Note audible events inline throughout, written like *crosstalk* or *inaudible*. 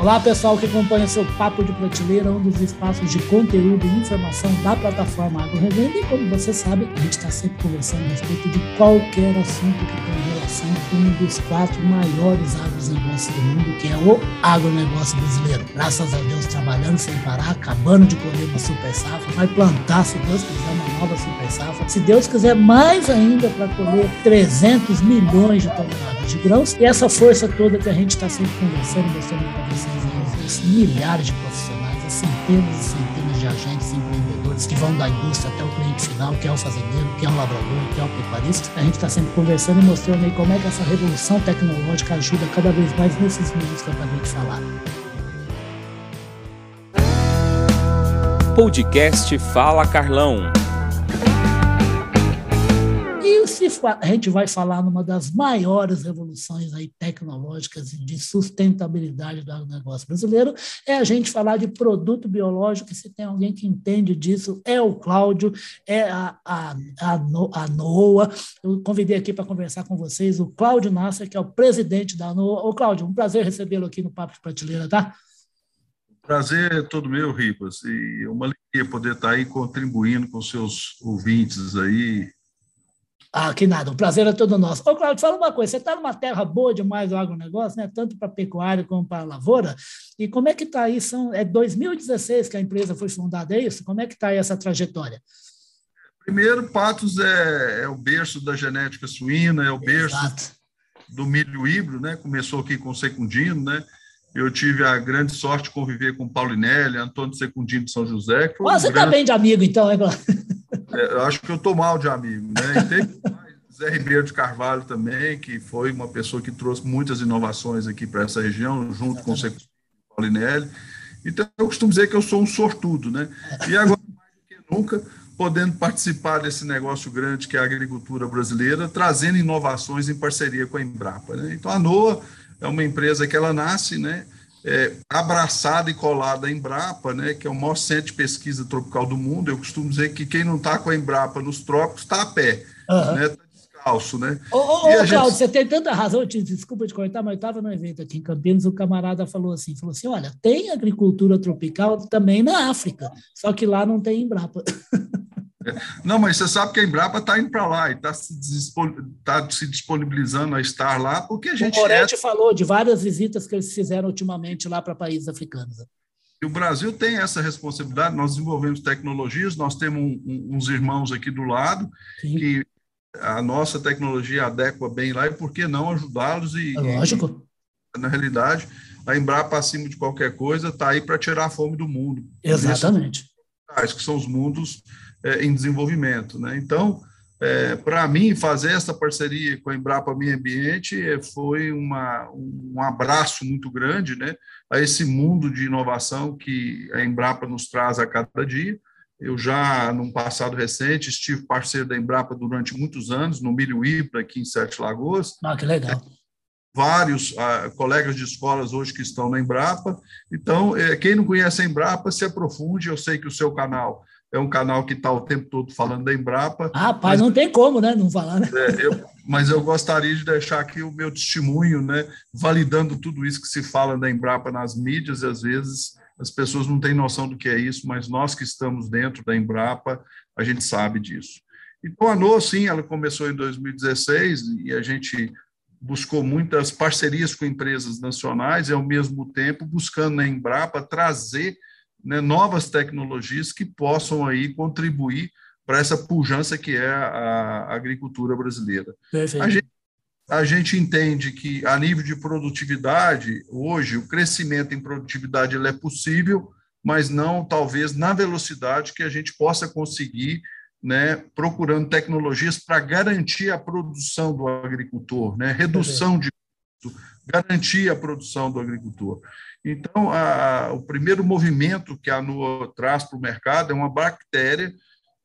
Olá, pessoal que acompanha seu Papo de Prateleira, um dos espaços de conteúdo e informação da plataforma Agro Revenda. E como você sabe, a gente está sempre conversando a respeito de qualquer assunto que tenha relação com um dos quatro maiores agronegócios do mundo, que é o agronegócio brasileiro. Graças a Deus, trabalhando sem parar, acabando de colher uma super safra, vai plantar, se Deus quiser, uma nova super safra. Se Deus quiser, mais ainda para colher 300 milhões de toneladas de grãos. E essa força toda que a gente está sempre conversando, mostrando para vocês milhares de profissionais, as centenas e centenas de agentes que vão da indústria até o cliente final, que é o fazendeiro, que é o labrador, que é o pecuarista. A gente está sempre conversando e mostrando aí como é que essa revolução tecnológica ajuda cada vez mais nesses mundos que eu acabei de falar. Podcast Fala Carlão se a gente vai falar numa das maiores revoluções aí tecnológicas de sustentabilidade do negócio brasileiro, é a gente falar de produto biológico, se tem alguém que entende disso, é o Cláudio, é a, a, a, a NOA. Eu convidei aqui para conversar com vocês o Cláudio Nasser, que é o presidente da NOA. Ô, Cláudio, um prazer recebê-lo aqui no Papo de Prateleira, tá? Prazer é todo meu, Ribas, e uma alegria poder estar aí contribuindo com seus ouvintes aí, ah, que nada, o prazer é todo nosso. Ô, Claudio, fala uma coisa, você está numa terra boa demais do agronegócio, né? tanto para pecuária como para lavoura, e como é que está aí? São, é 2016 que a empresa foi fundada, é isso? Como é que está aí essa trajetória? Primeiro, Patos é, é, o berço da genética suína, é o berço Exato. do milho híbrido, né? Começou aqui com o Secundino, né? Eu tive a grande sorte de conviver com Paulinelli, Antônio Secundino de São José. Que foi um você está grande... bem de amigo, então, é, eu acho que eu estou mal de amigo. Né? E *laughs* Zé Ribeiro de Carvalho também, que foi uma pessoa que trouxe muitas inovações aqui para essa região, junto com o Secundino Paulinelli. Então, eu costumo dizer que eu sou um sortudo, né? E agora, mais do que nunca, podendo participar desse negócio grande que é a agricultura brasileira, trazendo inovações em parceria com a Embrapa. Né? Então, a NOA é uma empresa que ela nasce, né, é, abraçada e colada à Embrapa, né, que é o maior centro de pesquisa tropical do mundo. Eu costumo dizer que quem não está com a Embrapa nos trópicos está a pé, uhum. né, tá descalço, né? Ô, ô, ô gente... você tem tanta razão, te, desculpa te cortar, mas eu estava no evento aqui em Campinas, o camarada falou assim, falou assim, olha, tem agricultura tropical também na África, só que lá não tem Embrapa. *laughs* Não, mas você sabe que a Embrapa está indo para lá e está se, tá se, disponibilizando a estar lá, porque a gente. O Moretti é... falou de várias visitas que eles fizeram ultimamente lá para países africanos. E o Brasil tem essa responsabilidade, nós desenvolvemos tecnologias, nós temos um, um, uns irmãos aqui do lado Sim. que a nossa tecnologia adequa bem lá, e por que não ajudá-los? E, é lógico. E, na realidade, a Embrapa, acima de qualquer coisa, está aí para tirar a fome do mundo. Exatamente. Isso, que são os mundos é, em desenvolvimento. Né? Então, é, para mim, fazer essa parceria com a Embrapa Meio Ambiente é, foi uma, um abraço muito grande né, a esse mundo de inovação que a Embrapa nos traz a cada dia. Eu já, num passado recente, estive parceiro da Embrapa durante muitos anos, no Milho Ibra, aqui em Sete Lagoas. Ah, que legal. Vários ah, colegas de escolas hoje que estão na Embrapa. Então, é, quem não conhece a Embrapa, se aprofunde. Eu sei que o seu canal é um canal que está o tempo todo falando da Embrapa. Ah, pai, mas, não tem como, né? Não falar, né? É, eu, mas eu gostaria de deixar aqui o meu testemunho, né? Validando tudo isso que se fala da Embrapa nas mídias, e às vezes as pessoas não têm noção do que é isso, mas nós que estamos dentro da Embrapa, a gente sabe disso. Então, a NOA, sim, ela começou em 2016 e a gente buscou muitas parcerias com empresas nacionais e, ao mesmo tempo, buscando na Embrapa trazer né, novas tecnologias que possam aí contribuir para essa pujança que é a, agricultura brasileira. A gente, a gente, entende que, a nível de produtividade, hoje, o crescimento em produtividade ele é possível, mas não, talvez, na velocidade que a gente possa conseguir, né, procurando tecnologias para garantir a produção do agricultor, né, redução de custo, garantir a produção do agricultor. Então, a, o primeiro movimento que a NUA traz para o mercado é uma bactéria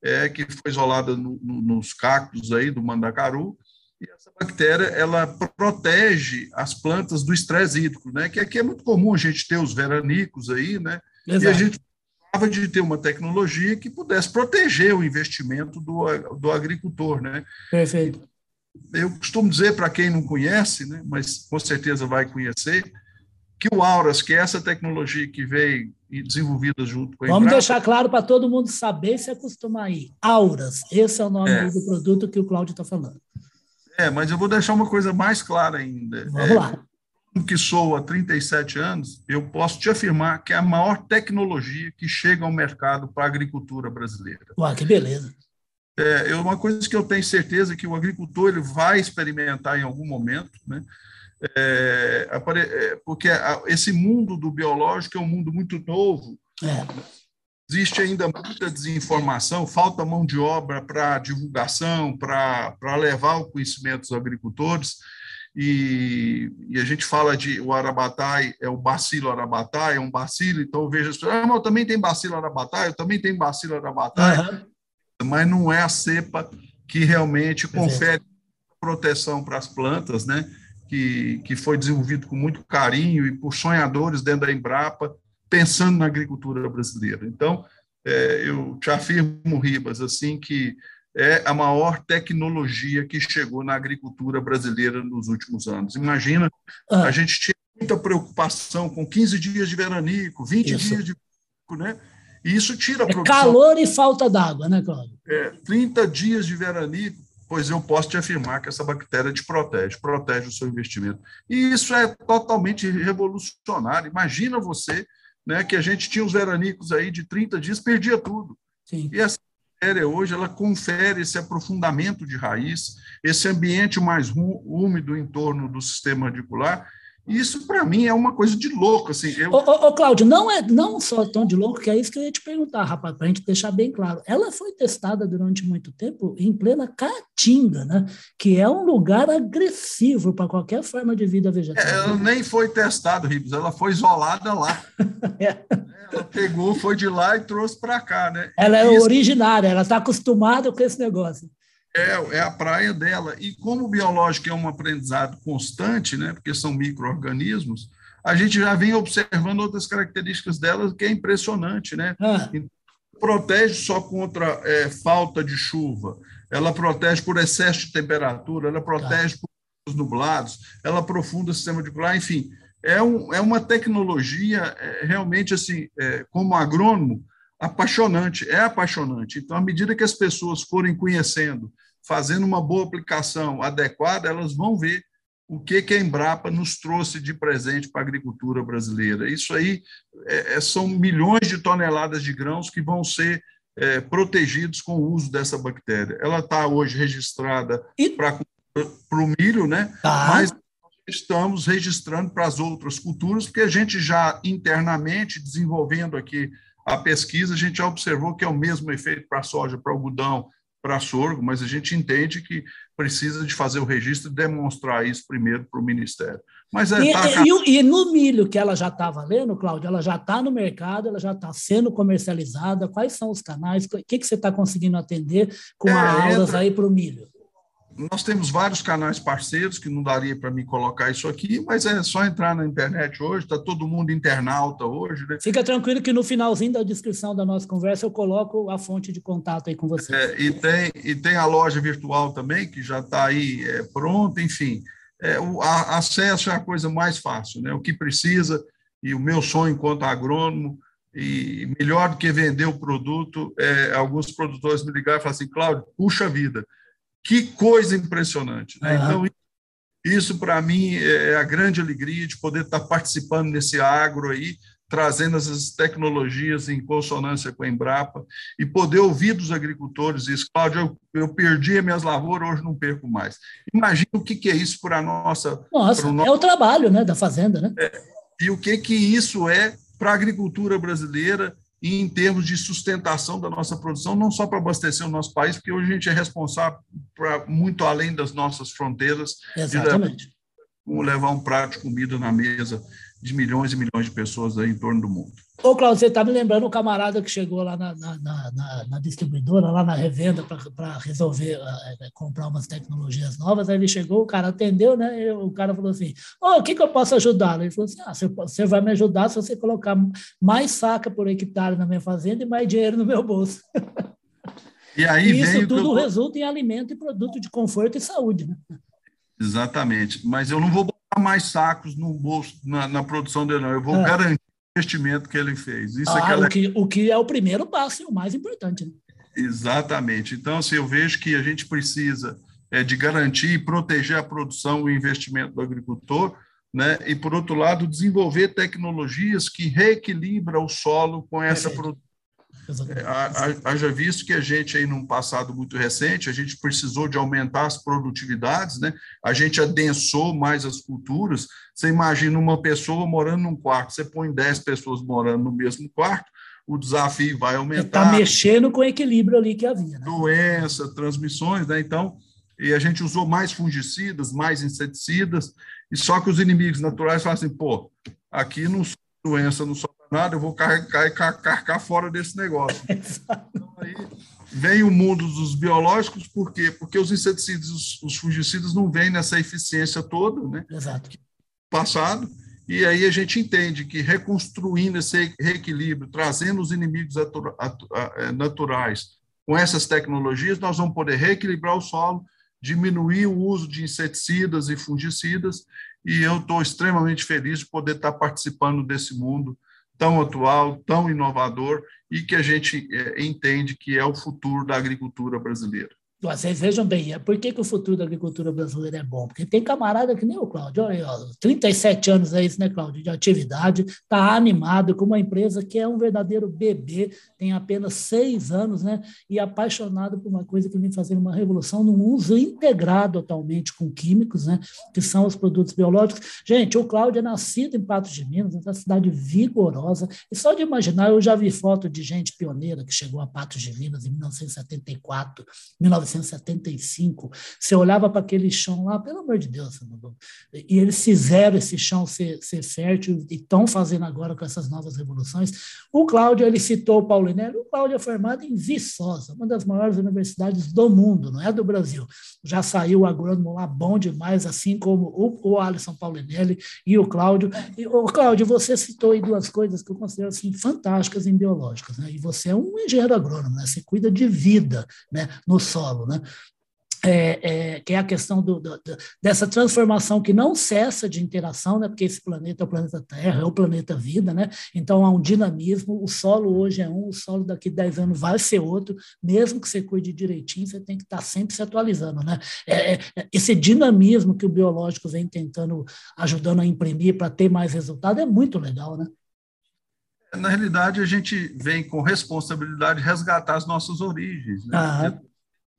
é, que foi isolada no, no, nos cactos aí do mandacaru, e essa bactéria ela protege as plantas do estresse hídrico, né? Que aqui é muito comum a gente ter os veranicos aí, né? Exato. E a gente precisava de ter uma tecnologia que pudesse proteger o investimento do, do agricultor, né? Perfeito. Eu costumo dizer para quem não conhece, né? Mas com certeza vai conhecer, que o Auras, que é essa tecnologia que veio desenvolvida junto com a Vamos Embrapa, deixar claro para todo mundo saber se acostumar aí. Auras, esse é o nome É. do produto que o Cláudio está falando. É, mas eu vou deixar uma coisa mais clara ainda. Vamos É, lá. que sou há 37 anos, eu posso te afirmar que é a maior tecnologia que chega ao mercado para a agricultura brasileira. Ué, que beleza. É é uma coisa que eu tenho certeza que o agricultor ele vai experimentar em algum momento, né? É, é, porque esse mundo do biológico é um mundo muito novo, É, existe ainda muita desinformação, falta mão de obra para divulgação, para levar o conhecimento dos agricultores. E, e, a gente fala de o arabatai, é o bacilo arabatai, é um bacilo, então eu vejo as pessoas, ah, mas eu também tenho bacilo arabatai, eu também tenho bacilo arabatai, aham, mas não é a cepa que realmente confere proteção para as plantas, né? Que, que foi desenvolvido com muito carinho e por sonhadores dentro da Embrapa, pensando na agricultura brasileira. Então, é, eu te afirmo, Ribas, assim, que é a maior tecnologia que chegou na agricultura brasileira nos últimos anos. Imagina, Ah. a gente tinha muita preocupação com 15 dias de veranico, 20 Isso. dias de veranico, né? E isso tira a É produção. calor e falta d'água, né, Cláudio? É, 30 dias de veranico, pois eu posso te afirmar que essa bactéria te protege, protege o seu investimento. E isso é totalmente revolucionário. Imagina você né, que a gente tinha os veranicos aí de 30 dias, perdia tudo. Sim. E essa bactéria hoje, ela confere esse aprofundamento de raiz, esse ambiente mais úmido em torno do sistema radicular, e isso, para mim, é uma coisa de louco. Assim, eu, Ô, ô, ô, Cláudio, não é não só tão de louco, que é isso que eu ia te perguntar, rapaz, para a gente deixar bem claro. Ela foi testada durante muito tempo em plena Caatinga, né? Que é um lugar agressivo para qualquer forma de vida vegetal. ela nem foi testada, Ribas, ela foi isolada lá. *laughs* É. Ela pegou, foi de lá e trouxe para cá, né? Ela é Isso originária, ela está acostumada com esse negócio. É, é a praia dela. E como o biológico é um aprendizado constante, né? Porque são micro-organismos, a gente já vem observando outras características delas que é impressionante, né? Ah, Protege só contra é, falta de chuva, ela protege por excesso de temperatura, ela protege por os nublados, ela aprofunda o sistema radicular, enfim, é, um, é uma tecnologia é, realmente assim, é, como agrônomo, apaixonante, é apaixonante. Então, à medida que as pessoas forem conhecendo, fazendo uma boa aplicação adequada, elas vão ver o que, que a Embrapa nos trouxe de presente para a agricultura brasileira. Isso aí é, são milhões de toneladas de grãos que vão ser é, protegidos com o uso dessa bactéria. Ela está hoje registrada E- para o milho, né? tá. mas estamos registrando para as outras culturas, porque a gente já internamente, desenvolvendo aqui a pesquisa, a gente já observou que é o mesmo efeito para a soja, para o algodão, para sorgo, mas a gente entende que precisa de fazer o registro e demonstrar isso primeiro para o Ministério. Mas é, E, tá, e- e no milho que ela já está valendo, Cláudio, ela já está no mercado, ela já está sendo comercializada. Quais são os canais? O que, que você está conseguindo atender com É, a aulas entra- aí para o milho? Nós temos vários canais parceiros que não daria para mim colocar isso aqui, mas é só entrar na internet hoje, está todo mundo internauta hoje, né? Fica tranquilo que no finalzinho da descrição da nossa conversa eu coloco a fonte de contato aí com você. É, e, tem, e tem a loja virtual também, que já está aí é, pronta, enfim. É, o a, acesso é a coisa mais fácil, né? O que precisa, e o meu sonho enquanto agrônomo, e melhor do que vender o produto, é, alguns produtores me ligaram e falaram assim, Cláudio, puxa vida, que coisa impressionante. Né? Então, isso para mim é a grande alegria de poder estar participando nesse agro aí, trazendo essas tecnologias em consonância com a Embrapa e poder ouvir dos agricultores isso. Cláudio, eu, eu perdi as minhas lavouras, hoje não perco mais. Imagina o que, que é isso para a nossa... Nossa, nosso- é o trabalho né, da fazenda, né? E o que, que isso é para a agricultura brasileira e em termos de sustentação da nossa produção, não só para abastecer o nosso país, porque hoje a gente é responsável para muito além das nossas fronteiras, Exatamente. como levar um prato de comida na mesa de milhões e milhões de pessoas aí em torno do mundo. Ô, Cláudio, você está me lembrando o camarada que chegou lá na, na, na- na- distribuidora, lá na revenda, para resolver eh, comprar umas tecnologias novas. Aí ele chegou, o cara atendeu, né? e o cara falou assim: Ô, o que, que eu posso ajudar? Ele falou assim: ah, você, você vai me ajudar se você colocar mais saca por hectare na minha fazenda e mais dinheiro no meu bolso. E aí E isso eu tudo tô- resulta em alimento e produto de conforto e saúde, né? Exatamente. Mas eu não vou botar mais sacos no bolso, na, na produção dele, não. Eu vou é. garantir investimento que ele fez. Isso ah, é o, que, o que é o primeiro passo e o mais importante. Né? Exatamente. Então, assim, eu vejo que a gente precisa é, de garantir e proteger a produção e o investimento do agricultor, né? e, por outro lado, desenvolver tecnologias que reequilibram o solo com essa produção é, haja visto que a gente, aí, num passado muito recente, a gente precisou de aumentar as produtividades, né? a gente adensou mais as culturas. Você imagina uma pessoa morando num quarto, você põe 10 pessoas morando no mesmo quarto, o desafio vai aumentar. Está mexendo com o equilíbrio ali que havia. Né? Doença, transmissões, né? Então, e a gente usou mais fungicidas, mais inseticidas, e só que os inimigos naturais falam assim, pô, aqui não doença, não sobra nada, eu vou carregar e carcar fora desse negócio. *laughs* então, aí vem o mundo dos biológicos, por quê? Porque os inseticidas, os, os fungicidas não vêm nessa eficiência toda, né? Exato. Passado, e aí a gente entende que reconstruindo esse reequilíbrio, trazendo os inimigos é, naturais com essas tecnologias, nós vamos poder reequilibrar o solo, diminuir o uso de inseticidas e fungicidas, e eu estou extremamente feliz de poder estar participando desse mundo tão atual, tão inovador e que a gente é, entende que é o futuro da agricultura brasileira. Vocês vejam bem, é por que, que o futuro da agricultura brasileira é bom? Porque tem camarada que nem o Cláudio, olha, ó, 37 anos é isso, né, Cláudio, de atividade, está animado com uma empresa que é um verdadeiro bebê, tem apenas seis anos, né, e apaixonado por uma coisa que vem fazendo uma revolução no uso integrado atualmente com químicos, né, que são os produtos biológicos. Gente, o Cláudio é nascido em Patos de Minas, uma cidade vigorosa, e só de imaginar, eu já vi foto de gente pioneira que chegou a Patos de Minas em 1974, 1974, 1975, você olhava para aquele chão lá, pelo amor de Deus, e eles fizeram esse chão ser, ser fértil e estão fazendo agora com essas novas revoluções. O Cláudio, ele citou o Paulinelli, o Cláudio é formado em Viçosa, uma das maiores universidades do mundo, não é do Brasil. Já saiu agrônomo lá bom demais, assim como o, o Alisson Paulinelli e o Cláudio. E, o Cláudio, você citou aí duas coisas que eu considero assim, fantásticas em biológicas, né? e você é um engenheiro agrônomo, né? você cuida de vida né? no solo, né? É, é, que é a questão do, do, dessa transformação que não cessa de interação, né? porque esse planeta é o planeta Terra, é o planeta Vida, né? então há um dinamismo. O solo hoje é um, o solo daqui a 10 anos vai ser outro, mesmo que você cuide direitinho, você tem que estar sempre se atualizando. Né? É, é, é esse dinamismo que o biológico vem tentando, ajudando a imprimir para ter mais resultado, é muito legal. Né? Na realidade, a gente vem com responsabilidade resgatar as nossas origens. Né? Ah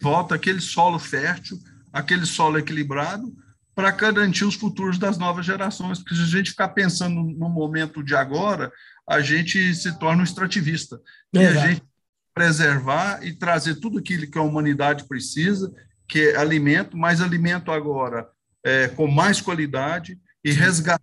volta aquele solo fértil, aquele solo equilibrado, para garantir os futuros das novas gerações. Porque se a gente ficar pensando no momento de agora, a gente se torna um extrativista. E a gente preservar e trazer tudo aquilo que a humanidade precisa, que é alimento, mais alimento agora é, com mais qualidade e resgatar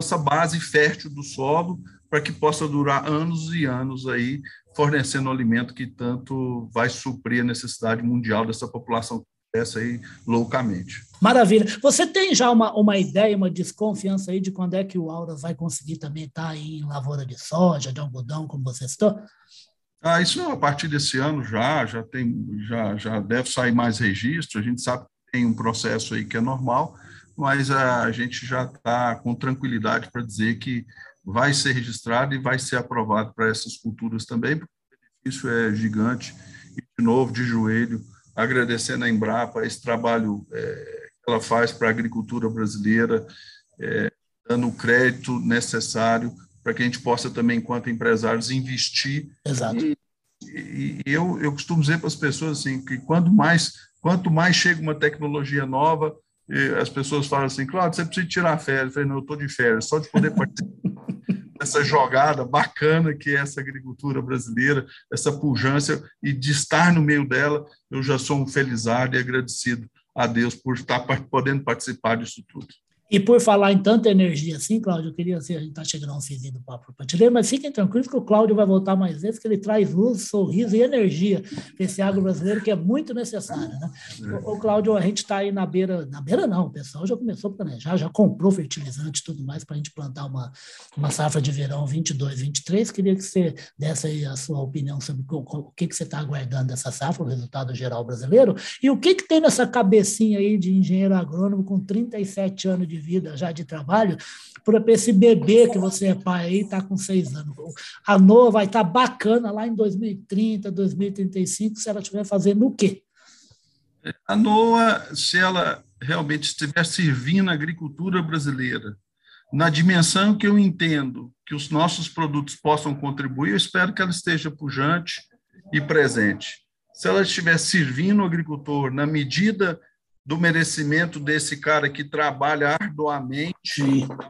essa base fértil do solo para que possa durar anos e anos aí fornecendo alimento que tanto vai suprir a necessidade mundial dessa população que cresce aí loucamente. Maravilha. Você tem já uma, uma ideia, uma desconfiança aí de quando é que o Aura vai conseguir também estar tá em lavoura de soja, de algodão, como você citou? Ah, isso a partir desse ano já, já tem, já, já deve sair mais registro. A gente sabe que tem um processo aí que é normal, mas a gente já está com tranquilidade para dizer que vai ser registrado e vai ser aprovado para essas culturas também, porque o benefício é gigante. E, de novo, de joelho, agradecendo a Embrapa esse trabalho é, que ela faz para a agricultura brasileira, é, dando o crédito necessário para que a gente possa também, enquanto empresários, investir. Exato. E, e, eu, eu costumo dizer para as pessoas assim, que quanto mais, quanto mais chega uma tecnologia nova, as pessoas falam assim, claro, você precisa tirar férias. Eu falei, não, eu estou de férias, só de poder participar *laughs* essa jogada bacana que é essa agricultura brasileira, essa pujança, e de estar no meio dela, eu já sou um felizardo e agradecido a Deus por estar podendo participar disso tudo. E por falar em tanta energia assim, Cláudio, eu queria assim, a gente está chegando a um finzinho do papo ler, mas fiquem tranquilos que o Cláudio vai voltar mais vezes, que ele traz luz, sorriso e energia para esse agro brasileiro que é muito necessário. Né? O, o Cláudio, a gente está aí na beira, na beira não, o pessoal já começou a planejar, já comprou fertilizante e tudo mais para a gente plantar uma, uma safra de verão 22, 23. Queria que você desse aí a sua opinião sobre o, o que, que você está aguardando dessa safra, o resultado geral brasileiro, e o que, que tem nessa cabecinha aí de engenheiro agrônomo com 37 anos de de vida já de trabalho, para esse bebê que você é pai aí, está com seis anos. A Noa vai estar tá bacana lá em 2030, 2035, se ela estiver fazendo o quê? A Noa, se ela realmente estiver servindo a agricultura brasileira, na dimensão que eu entendo que os nossos produtos possam contribuir, eu espero que ela esteja pujante e presente. Se ela estiver servindo o agricultor na medida do merecimento desse cara que trabalha arduamente,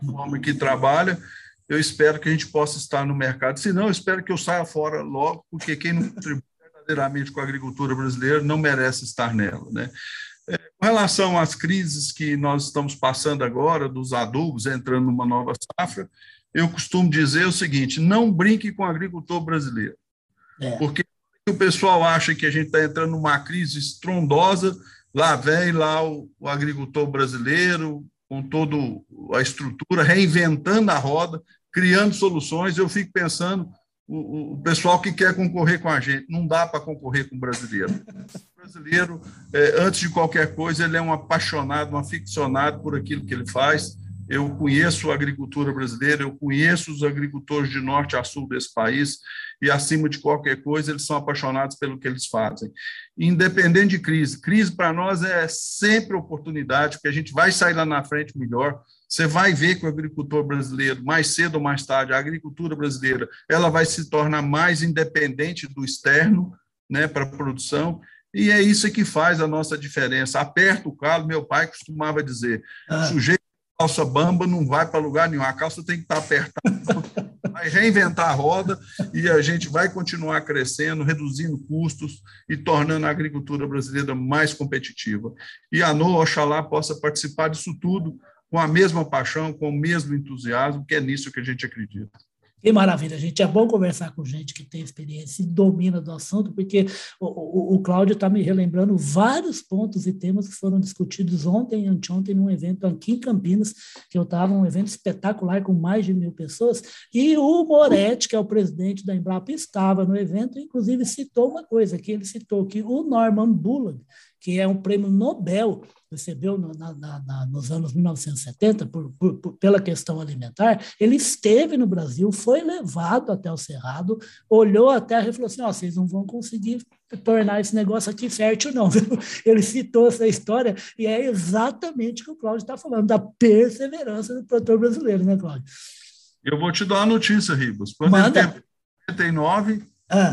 o homem que trabalha, eu espero que a gente possa estar no mercado. Se não, eu espero que eu saia fora logo, porque quem não contribui *laughs* verdadeiramente com a agricultura brasileira não merece estar nela. Né? É, com relação às crises que nós estamos passando agora, dos adubos entrando numa nova safra, eu costumo dizer o seguinte: não brinque com o agricultor brasileiro. É. Porque o pessoal acha que a gente está entrando numa crise estrondosa, lá vem lá o, o agricultor brasileiro, com toda a estrutura, reinventando a roda, criando soluções. Eu fico pensando, o, o pessoal que quer concorrer com a gente, não dá para concorrer com o brasileiro. O brasileiro, é, antes de qualquer coisa, ele é um apaixonado, um aficionado por aquilo que ele faz. Eu conheço a agricultura brasileira, eu conheço os agricultores de norte a sul desse país, e acima de qualquer coisa, eles são apaixonados pelo que eles fazem. Independente de crise, crise para nós é sempre oportunidade, porque a gente vai sair lá na frente melhor. Você vai ver que o agricultor brasileiro, mais cedo ou mais tarde, a agricultura brasileira, ela vai se tornar mais independente do externo, né, para a produção, e é isso que faz a nossa diferença. Aperta o calo, meu pai costumava dizer, ah. sujeito calça bamba não vai para lugar nenhum, a calça tem que estar tá apertada *laughs* vai reinventar a roda e a gente vai continuar crescendo, reduzindo custos e tornando a agricultura brasileira mais competitiva. E a NOA, oxalá, possa participar disso tudo com a mesma paixão, com o mesmo entusiasmo, que é nisso que a gente acredita. Que maravilha, gente. É bom conversar com gente que tem experiência e domina do assunto, porque o, o, o Cláudio está me relembrando vários pontos e temas que foram discutidos ontem e anteontem num evento aqui em Campinas, que eu estava, um evento espetacular com mais de mil pessoas, e o Moretti, que é o presidente da Embrapa, estava no evento, inclusive citou uma coisa, que ele citou que o Norman Bullock, que é um prêmio Nobel recebeu no, na, na, nos anos 1970 por, por, por, pela questão alimentar, ele esteve no Brasil, foi levado até o Cerrado, olhou a terra e falou assim: oh, vocês não vão conseguir tornar esse negócio aqui fértil, não. *laughs* Ele citou essa história e é exatamente o que o Cláudio está falando, da perseverança do produtor brasileiro, né, Cláudio? Eu vou te dar uma notícia, Ribas. Quando Manda. ele teve 89, ah.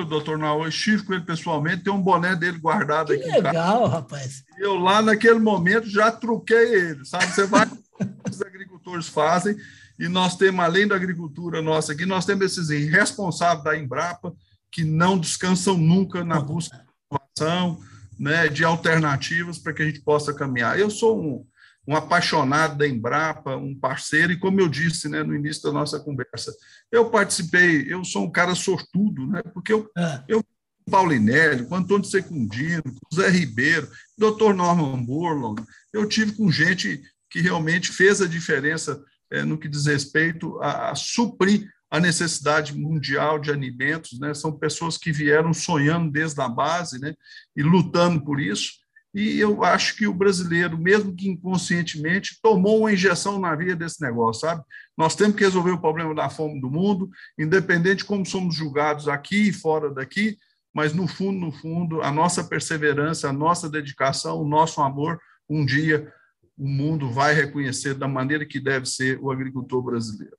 O doutor Naô, estive com ele pessoalmente, tem um boné dele guardado que aqui. legal, rapaz. E eu lá naquele momento já truquei ele, sabe? Você vai, *laughs* os agricultores fazem, e nós temos, além da agricultura nossa aqui, nós temos esses responsáveis da Embrapa, que não descansam nunca na busca de inovação, né, de alternativas para que a gente possa caminhar. Eu sou um, um apaixonado da Embrapa, um parceiro, e como eu disse né, no início da nossa conversa, eu participei, eu sou um cara sortudo, né, porque eu, é. eu Paulinelli, com Antônio Secundino, com Zé Ribeiro, doutor Norman Burlon, eu tive com gente que realmente fez a diferença é, no que diz respeito a, a, suprir a necessidade mundial de alimentos, né? São pessoas que vieram sonhando desde a base, né? E lutando por isso. E eu acho que o brasileiro, mesmo que inconscientemente, tomou uma injeção na via desse negócio, sabe? Nós temos que resolver o problema da fome do mundo, independente de como somos julgados aqui e fora daqui, mas no fundo, no fundo, a nossa perseverança, a nossa dedicação, o nosso amor, um dia o mundo vai reconhecer da maneira que deve ser o agricultor brasileiro.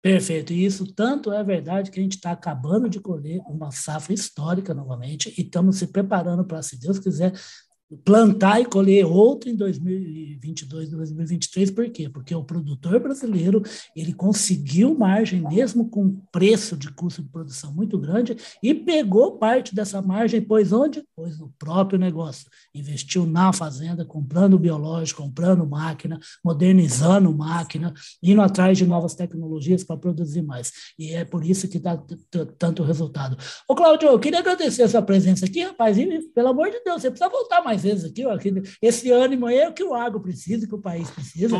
Perfeito. E isso tanto é verdade que a gente está acabando de colher uma safra histórica novamente e estamos se preparando para, se Deus quiser, plantar e colher outro em 2022, 2023, por quê? Porque o produtor brasileiro, ele conseguiu margem mesmo com preço de custo de produção muito grande e pegou parte dessa margem, pois onde? Pois no próprio negócio. Investiu na fazenda, comprando biológico, comprando máquina, modernizando máquina, indo atrás de novas tecnologias para produzir mais. E é por isso que dá tanto resultado. Ô, Cláudio, eu queria agradecer a sua presença aqui, rapaz, e pelo amor de Deus, você precisa voltar mais mais vezes aqui, ó, aqui esse ânimo aí é o que o agro precisa, que o país precisa.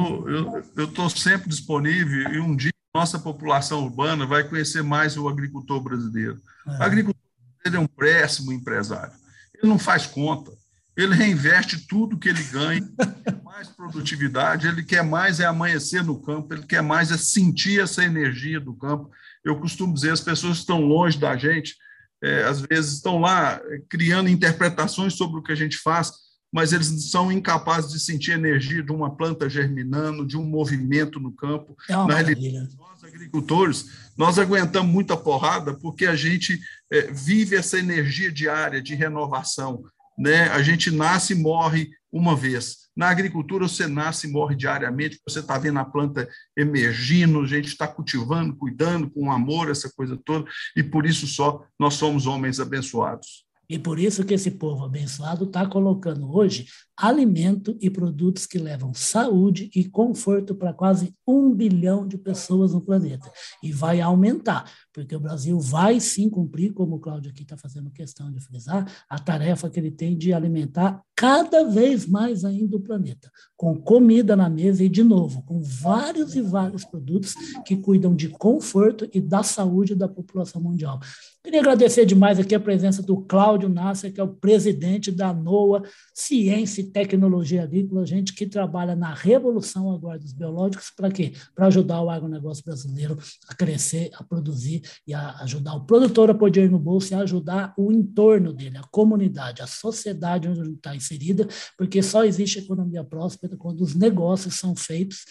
Eu estou sempre disponível e um dia nossa população urbana vai conhecer mais o agricultor brasileiro. É. O agricultor é um péssimo empresário. Ele não faz conta. ele reinveste tudo que ele ganha, *laughs* mais produtividade, ele quer mais é amanhecer no campo, ele quer mais é sentir essa energia do campo. Eu costumo dizer, as pessoas que estão longe da gente, é, às vezes estão lá é, criando interpretações sobre o que a gente faz, mas eles são incapazes de sentir energia de uma planta germinando, de um movimento no campo. É uma Na realidade, nós agricultores, nós aguentamos muita porrada porque a gente é, vive essa energia diária de renovação. Né? A gente nasce e morre uma vez. Na agricultura, você nasce e morre diariamente, você está vendo a planta emergindo, a gente está cultivando, cuidando com amor, essa coisa toda, e por isso só nós somos homens abençoados. E por isso que esse povo abençoado está colocando hoje alimento e produtos que levam saúde e conforto para quase um bilhão de pessoas no planeta. E vai aumentar, porque o Brasil vai sim cumprir, como o Cláudio aqui está fazendo questão de frisar, a tarefa que ele tem de alimentar cada vez mais ainda o planeta, com comida na mesa e, de novo, com vários e vários produtos que cuidam de conforto e da saúde da população mundial. Queria agradecer demais aqui a presença do Cláudio Nasser, que é o presidente da NOAA Ciência tecnologia agrícola, gente que trabalha na revolução agora dos biológicos, para quê? Para ajudar o agronegócio brasileiro a crescer, a produzir e a ajudar o produtor a poder ir no bolso e ajudar o entorno dele, a comunidade, a sociedade onde ele está inserida, porque só existe economia próspera quando os negócios são feitos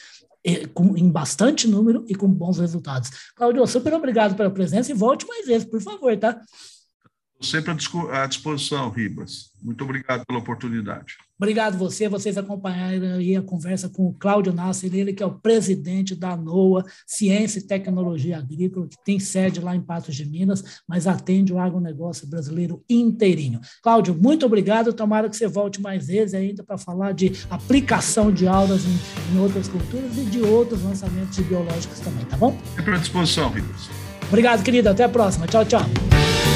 em bastante número e com bons resultados. Claudio, super obrigado pela presença e volte mais vezes, por favor, tá? Sempre à disposição, Ribas. Muito obrigado pela oportunidade. Obrigado você, vocês acompanharam aí a conversa com o Cláudio Nasser, ele que é o presidente da NOA, Ciência e Tecnologia Agrícola, que tem sede lá em Patos de Minas, mas atende o agronegócio brasileiro inteirinho. Cláudio, muito obrigado, tomara que você volte mais vezes ainda para falar de aplicação de aulas em, em, outras culturas e de outros lançamentos biológicos também, tá bom? Sempre à disposição, Ribas. Obrigado, querido, até a próxima. Tchau, tchau.